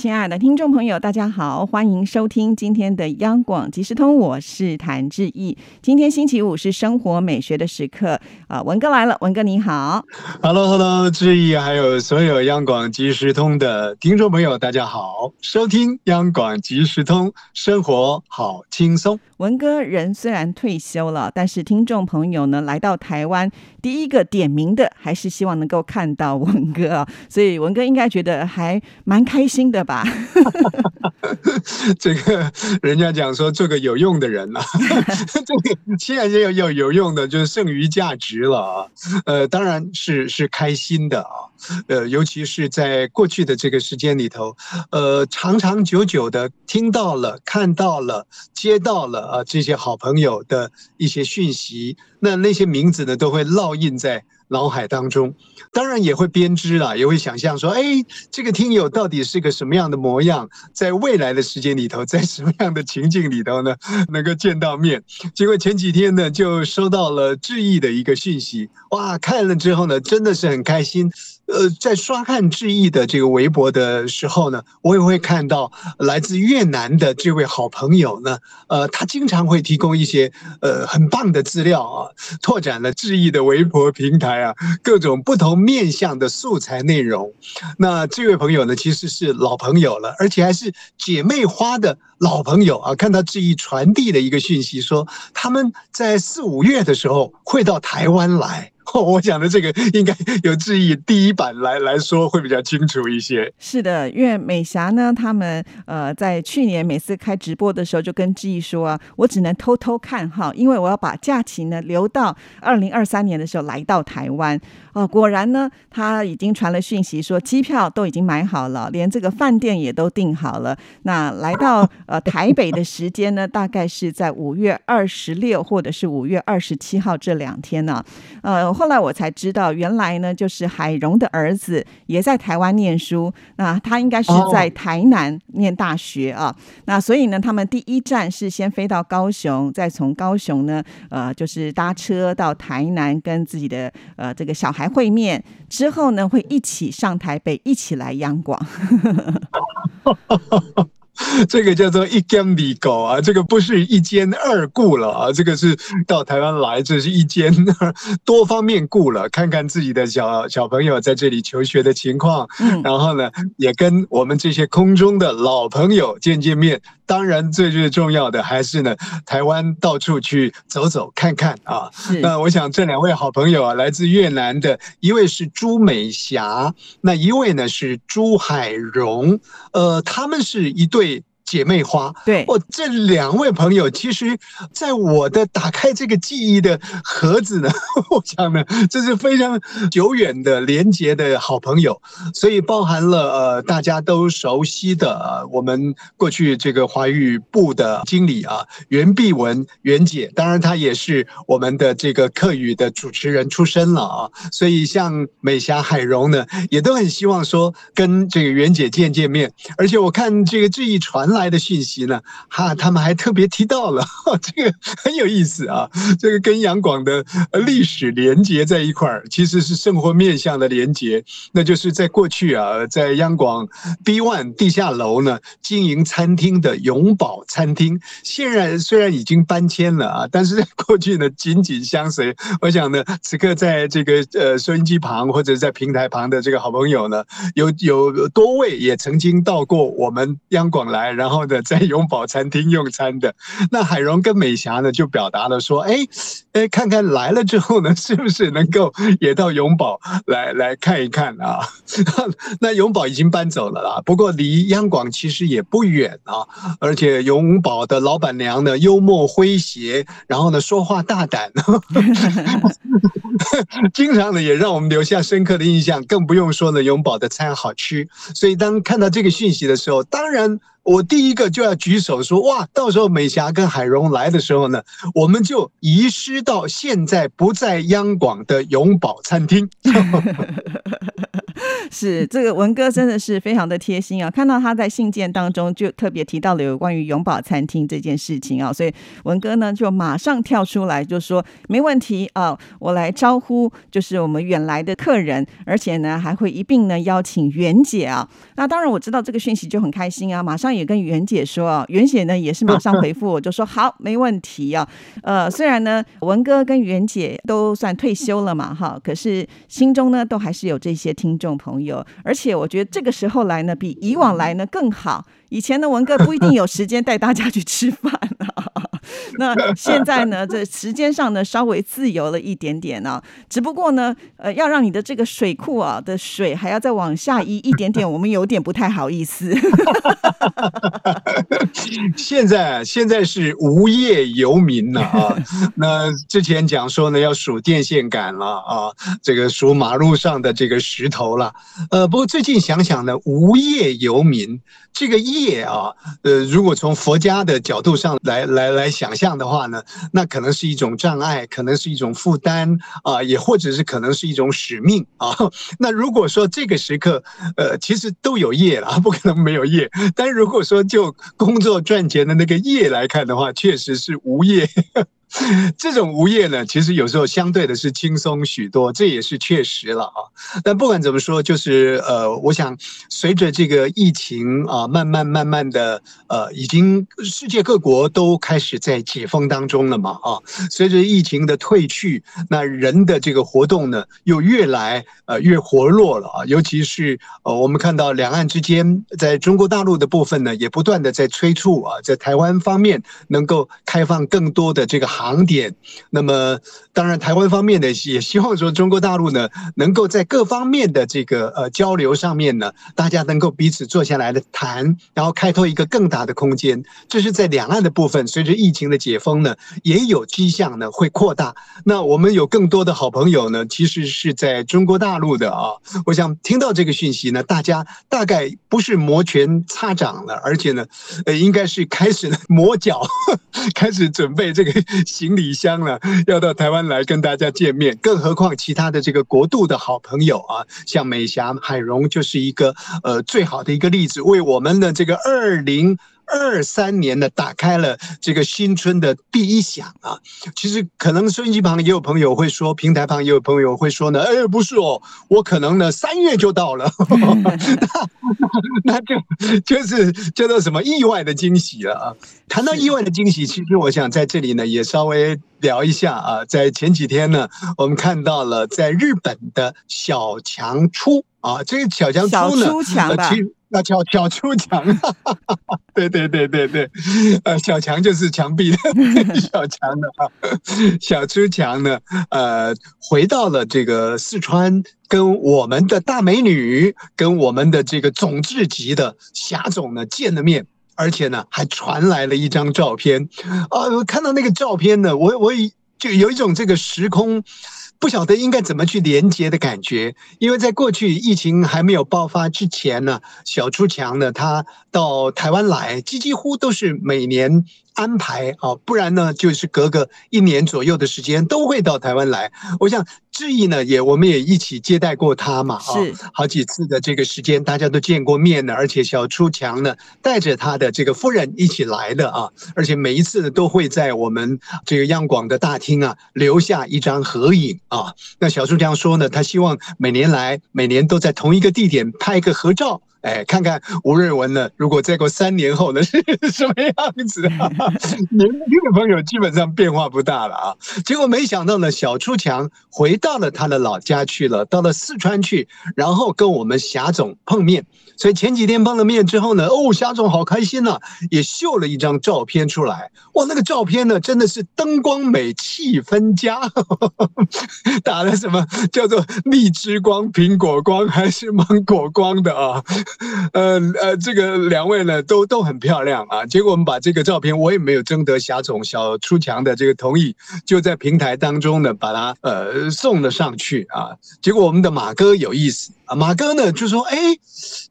亲爱的听众朋友，大家好，欢迎收听今天的央广即时通，我是谭志毅。今天星期五是生活美学的时刻啊，文哥来了，文哥你好，Hello Hello，志毅还有所有央广即时通的听众朋友，大家好，收听央广即时通，生活好轻松。文哥人虽然退休了，但是听众朋友呢来到台湾，第一个点名的还是希望能够看到文哥啊，所以文哥应该觉得还蛮开心的吧？这个人家讲说做个有用的人啊，这个既然要要有用的，就是剩余价值了啊。呃，当然是是开心的啊。呃，尤其是在过去的这个时间里头，呃，长长久久的听到了、看到了、接到了啊这些好朋友的一些讯息，那那些名字呢，都会烙印在。脑海当中，当然也会编织了，也会想象说，哎，这个听友到底是个什么样的模样，在未来的时间里头，在什么样的情境里头呢，能够见到面？结果前几天呢，就收到了致意的一个讯息，哇，看了之后呢，真的是很开心。呃，在刷看致意的这个微博的时候呢，我也会看到来自越南的这位好朋友呢，呃，他经常会提供一些呃很棒的资料啊，拓展了致意的微博平台。啊，各种不同面向的素材内容。那这位朋友呢，其实是老朋友了，而且还是姐妹花的老朋友啊。看到志毅传递的一个讯息，说他们在四五月的时候会到台湾来。我讲的这个应该有志毅第一版来来说会比较清楚一些。是的，因为美霞呢，他们呃在去年每次开直播的时候就跟志毅说啊，我只能偷偷看哈，因为我要把假期呢留到二零二三年的时候来到台湾。哦，果然呢，他已经传了讯息说机票都已经买好了，连这个饭店也都订好了。那来到呃台北的时间呢，大概是在五月二十六或者是五月二十七号这两天呢，呃。后来我才知道，原来呢就是海荣的儿子也在台湾念书，那他应该是在台南念大学啊。那所以呢，他们第一站是先飞到高雄，再从高雄呢，呃，就是搭车到台南跟自己的呃这个小孩会面，之后呢会一起上台北，一起来央广。这个叫做一间米狗啊，这个不是一兼二顾了啊，这个是到台湾来，这是一兼 多方面顾了，看看自己的小小朋友在这里求学的情况，然后呢，也跟我们这些空中的老朋友见见面。当然，最最重要的还是呢，台湾到处去走走看看啊。那我想这两位好朋友啊，来自越南的一位是朱美霞，那一位呢是朱海荣，呃，他们是一对。姐妹花，对，哦，这两位朋友，其实，在我的打开这个记忆的盒子呢，我想呢，这是非常久远的连结的好朋友，所以包含了呃大家都熟悉的我们过去这个华语部的经理啊，袁碧文袁姐，当然她也是我们的这个客语的主持人出身了啊，所以像美霞、海荣呢，也都很希望说跟这个袁姐见见面，而且我看这个这一传来的讯息呢，哈，他们还特别提到了，这个很有意思啊，这个跟杨广的历史连接在一块儿，其实是生活面向的连接，那就是在过去啊，在央广 B One 地下楼呢经营餐厅的永宝餐厅，现在虽然已经搬迁了啊，但是在过去呢紧紧相随。我想呢，此刻在这个呃收音机旁或者在平台旁的这个好朋友呢，有有多位也曾经到过我们央广来，然后。然后呢，在永宝餐厅用餐的 那海荣跟美霞呢，就表达了说：“哎，哎，看看来了之后呢，是不是能够也到永宝来来看一看啊？” 那永宝已经搬走了啦，不过离央广其实也不远啊。而且永宝的老板娘呢，幽默诙谐，然后呢，说话大胆，经常呢也让我们留下深刻的印象。更不用说呢，永宝的餐好吃。所以当看到这个讯息的时候，当然。我第一个就要举手说哇，到时候美霞跟海荣来的时候呢，我们就移师到现在不在央广的永宝餐厅。是这个文哥真的是非常的贴心啊！看到他在信件当中就特别提到了有关于永宝餐厅这件事情啊，所以文哥呢就马上跳出来就说没问题啊，我来招呼就是我们远来的客人，而且呢还会一并呢邀请袁姐啊。那当然我知道这个讯息就很开心啊，马上也跟袁姐说啊，袁姐呢也是马上回复我就说好，没问题啊。呃，虽然呢文哥跟袁姐都算退休了嘛哈，可是心中呢都还是有这些听众朋朋友，而且我觉得这个时候来呢，比以往来呢更好。以前的文哥不一定有时间带大家去吃饭啊，那现在呢，这时间上呢稍微自由了一点点呢。只不过呢，呃，要让你的这个水库啊的水还要再往下移一点点，我们有点不太好意思。现在现在是无业游民了啊！那之前讲说呢，要数电线杆了啊，这个数马路上的这个石头了。呃，不过最近想想呢，无业游民这个业啊，呃，如果从佛家的角度上来来来想象的话呢，那可能是一种障碍，可能是一种负担啊，也或者是可能是一种使命啊。那如果说这个时刻，呃，其实都有业了，不可能没有业。但如果说就工作赚钱的那个业来看的话，确实是无业。这种无业呢，其实有时候相对的是轻松许多，这也是确实了啊。但不管怎么说，就是呃，我想随着这个疫情啊，慢慢慢慢的呃，已经世界各国都开始在解封当中了嘛啊。随着疫情的退去，那人的这个活动呢，又越来呃越活络了啊。尤其是呃，我们看到两岸之间，在中国大陆的部分呢，也不断的在催促啊，在台湾方面能够开放更多的这个。航点，那么当然，台湾方面呢也希望说，中国大陆呢能够在各方面的这个呃交流上面呢，大家能够彼此坐下来的谈，然后开拓一个更大的空间。这是在两岸的部分，随着疫情的解封呢，也有迹象呢会扩大。那我们有更多的好朋友呢，其实是在中国大陆的啊。我想听到这个讯息呢，大家大概不是摩拳擦掌了，而且呢，呃，应该是开始磨脚，开始准备这个。行李箱了，要到台湾来跟大家见面，更何况其他的这个国度的好朋友啊，像美霞、海荣就是一个呃最好的一个例子，为我们的这个二零。二三年呢，打开了这个新春的第一响啊！其实可能收音机旁也有朋友会说，平台旁也有朋友会说呢，哎，不是哦，我可能呢三月就到了，那就就是叫做什么意外的惊喜了啊！谈到意外的惊喜，其实我想在这里呢也稍微聊一下啊，在前几天呢，我们看到了在日本的小强出啊，这个小强出呢，其实。那叫小出墙，对对对对对，呃，小强就是墙壁的 小强的啊，小出墙呢，呃，回到了这个四川，跟我们的大美女，跟我们的这个总制级的霞总呢见了面，而且呢还传来了一张照片，啊，我看到那个照片呢，我我就有一种这个时空。不晓得应该怎么去连接的感觉，因为在过去疫情还没有爆发之前呢，小出强呢，他到台湾来，几几乎都是每年。安排啊，不然呢，就是隔个一年左右的时间都会到台湾来。我想志毅呢，也我们也一起接待过他嘛，啊好几次的这个时间，大家都见过面的。而且小初强呢，带着他的这个夫人一起来的啊，而且每一次呢，都会在我们这个央广的大厅啊留下一张合影啊。那小出强说呢，他希望每年来，每年都在同一个地点拍一个合照。哎，看看吴瑞文呢？如果再过三年后呢，是 什么样子？年轻的朋友基本上变化不大了啊。结果没想到呢，小出强回到了他的老家去了，到了四川去，然后跟我们霞总碰面。所以前几天碰了面之后呢，哦，霞总好开心呐，也秀了一张照片出来。哇，那个照片呢，真的是灯光美，气氛佳，打了什么叫做荔枝光、苹果光还是芒果光的啊？呃呃，这个两位呢都都很漂亮啊。结果我们把这个照片，我也没有征得霞总小出墙的这个同意，就在平台当中呢把它呃送了上去啊。结果我们的马哥有意思啊，马哥呢就说：“哎。”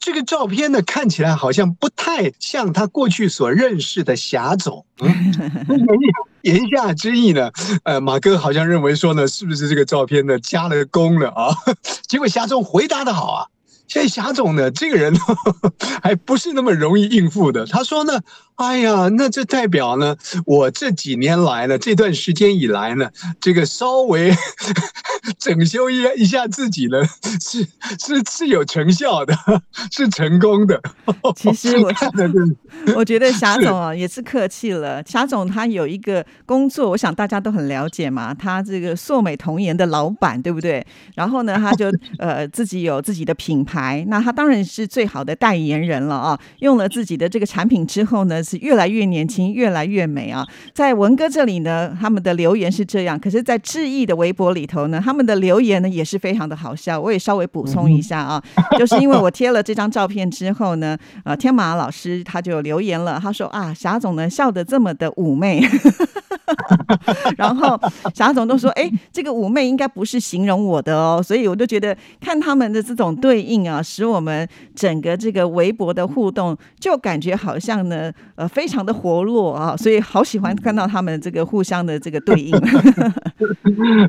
这个照片呢，看起来好像不太像他过去所认识的霞总。言下之意呢，呃，马哥好像认为说呢，是不是这个照片呢加了工了啊？结果霞总回答的好啊。现在霞总呢，这个人 还不是那么容易应付的。他说呢，哎呀，那这代表呢，我这几年来呢，这段时间以来呢，这个稍微 整修一一下自己呢，是是是有成效的，是成功的。其实我看的我觉得霞总啊也是客气了。霞总他有一个工作，我想大家都很了解嘛，他这个硕美童颜的老板，对不对？然后呢，他就呃自己有自己的品牌，那他当然是最好的代言人了啊。用了自己的这个产品之后呢，是越来越年轻，越来越美啊。在文哥这里呢，他们的留言是这样，可是，在志毅的微博里头呢，他们的留言呢也是非常的好笑。我也稍微补充一下啊，就是因为我贴了这张照片之后呢，呃，天马老师他就留言了，他说啊，霞总呢笑得这么的妩媚。然后霞总都说：“哎，这个妩媚应该不是形容我的哦。”所以我就觉得看他们的这种对应啊，使我们整个这个微博的互动就感觉好像呢，呃，非常的活络啊。所以好喜欢看到他们这个互相的这个对应。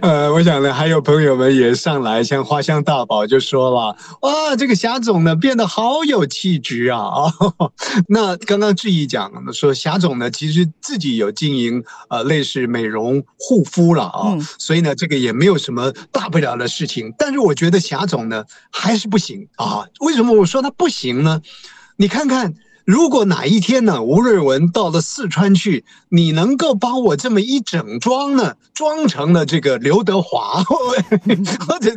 呃，我想呢，还有朋友们也上来，像花香大宝就说了：“哇，这个霞总呢变得好有气质啊！”啊，那刚刚志毅讲说，霞总呢其实自己有经营呃。类是美容护肤了啊，所以呢，这个也没有什么大不了的事情。但是我觉得霞总呢还是不行啊。为什么我说他不行呢？你看看。如果哪一天呢，吴瑞文到了四川去，你能够帮我这么一整装呢，装成了这个刘德华，或者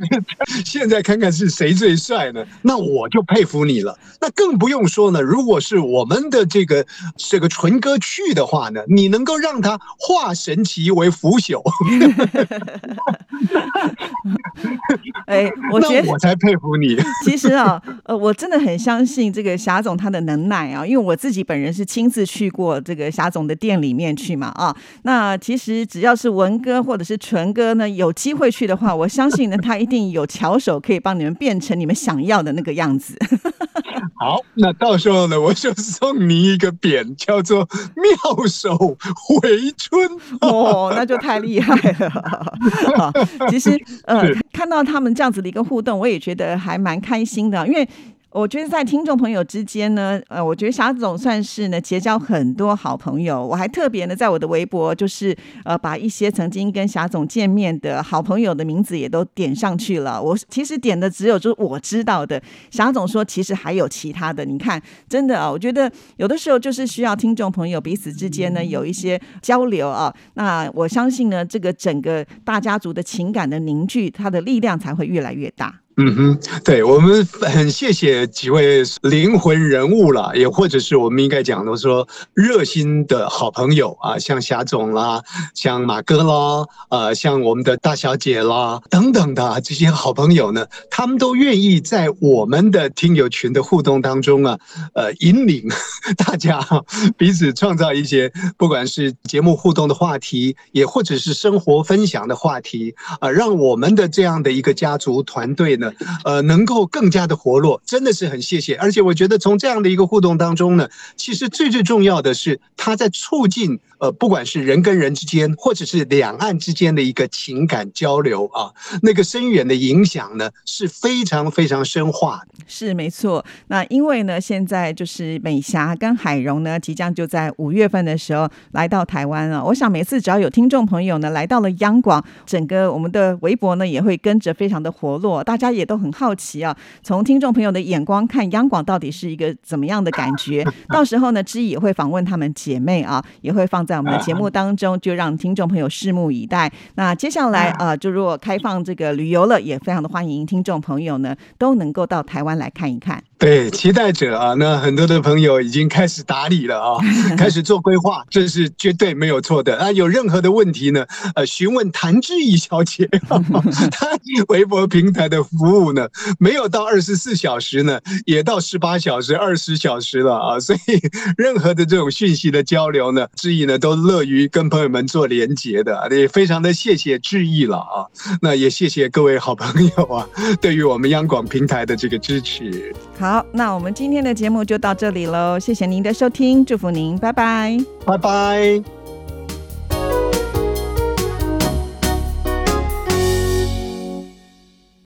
现在看看是谁最帅呢？那我就佩服你了。那更不用说呢，如果是我们的这个这个纯哥去的话呢，你能够让他化神奇为腐朽，哎，我觉得我才佩服你。其实啊，呃，我真的很相信这个霞总他的能耐啊。啊，因为我自己本人是亲自去过这个霞总的店里面去嘛，啊，那其实只要是文哥或者是纯哥呢，有机会去的话，我相信呢，他一定有巧手可以帮你们变成你们想要的那个样子。好，那到时候呢，我就送你一个匾，叫做“妙手回春”。哦，那就太厉害了。其实，呃，看到他们这样子的一个互动，我也觉得还蛮开心的，因为。我觉得在听众朋友之间呢，呃，我觉得霞总算是呢结交很多好朋友。我还特别呢在我的微博，就是呃把一些曾经跟霞总见面的好朋友的名字也都点上去了。我其实点的只有就是我知道的。霞总说其实还有其他的。你看，真的啊，我觉得有的时候就是需要听众朋友彼此之间呢有一些交流啊。那我相信呢，这个整个大家族的情感的凝聚，它的力量才会越来越大。嗯哼，对我们很谢谢几位灵魂人物了，也或者是我们应该讲的说热心的好朋友啊，像霞总啦，像马哥啦，呃，像我们的大小姐啦等等的这些好朋友呢，他们都愿意在我们的听友群的互动当中啊，呃，引领大家彼此创造一些不管是节目互动的话题，也或者是生活分享的话题啊，让我们的这样的一个家族团队呢。呃，能够更加的活络，真的是很谢谢。而且我觉得从这样的一个互动当中呢，其实最最重要的是，它在促进呃，不管是人跟人之间，或者是两岸之间的一个情感交流啊，那个深远的影响呢，是非常非常深化的。是没错。那因为呢，现在就是美霞跟海荣呢，即将就在五月份的时候来到台湾了。我想每次只要有听众朋友呢来到了央广，整个我们的微博呢也会跟着非常的活络，大家也都很好奇啊。从听众朋友的眼光看，央广到底是一个怎么样的感觉？到时候呢，知也会访问他们姐妹啊，也会放在我们的节目当中，就让听众朋友拭目以待。那接下来啊，就如果开放这个旅游了，也非常的欢迎听众朋友呢都能够到台湾来看一看。对，期待者啊，那很多的朋友已经开始打理了啊，开始做规划，这是绝对没有错的啊。有任何的问题呢，呃，询问谭志毅小姐，她微博平台的服务呢，没有到二十四小时呢，也到十八小时、二十小时了啊。所以 任何的这种讯息的交流呢，志毅呢都乐于跟朋友们做连接的，也非常的谢谢志毅了啊。那也谢谢各位好朋友啊，对于我们央广平台的这个支持。好，那我们今天的节目就到这里喽，谢谢您的收听，祝福您，拜拜，拜拜。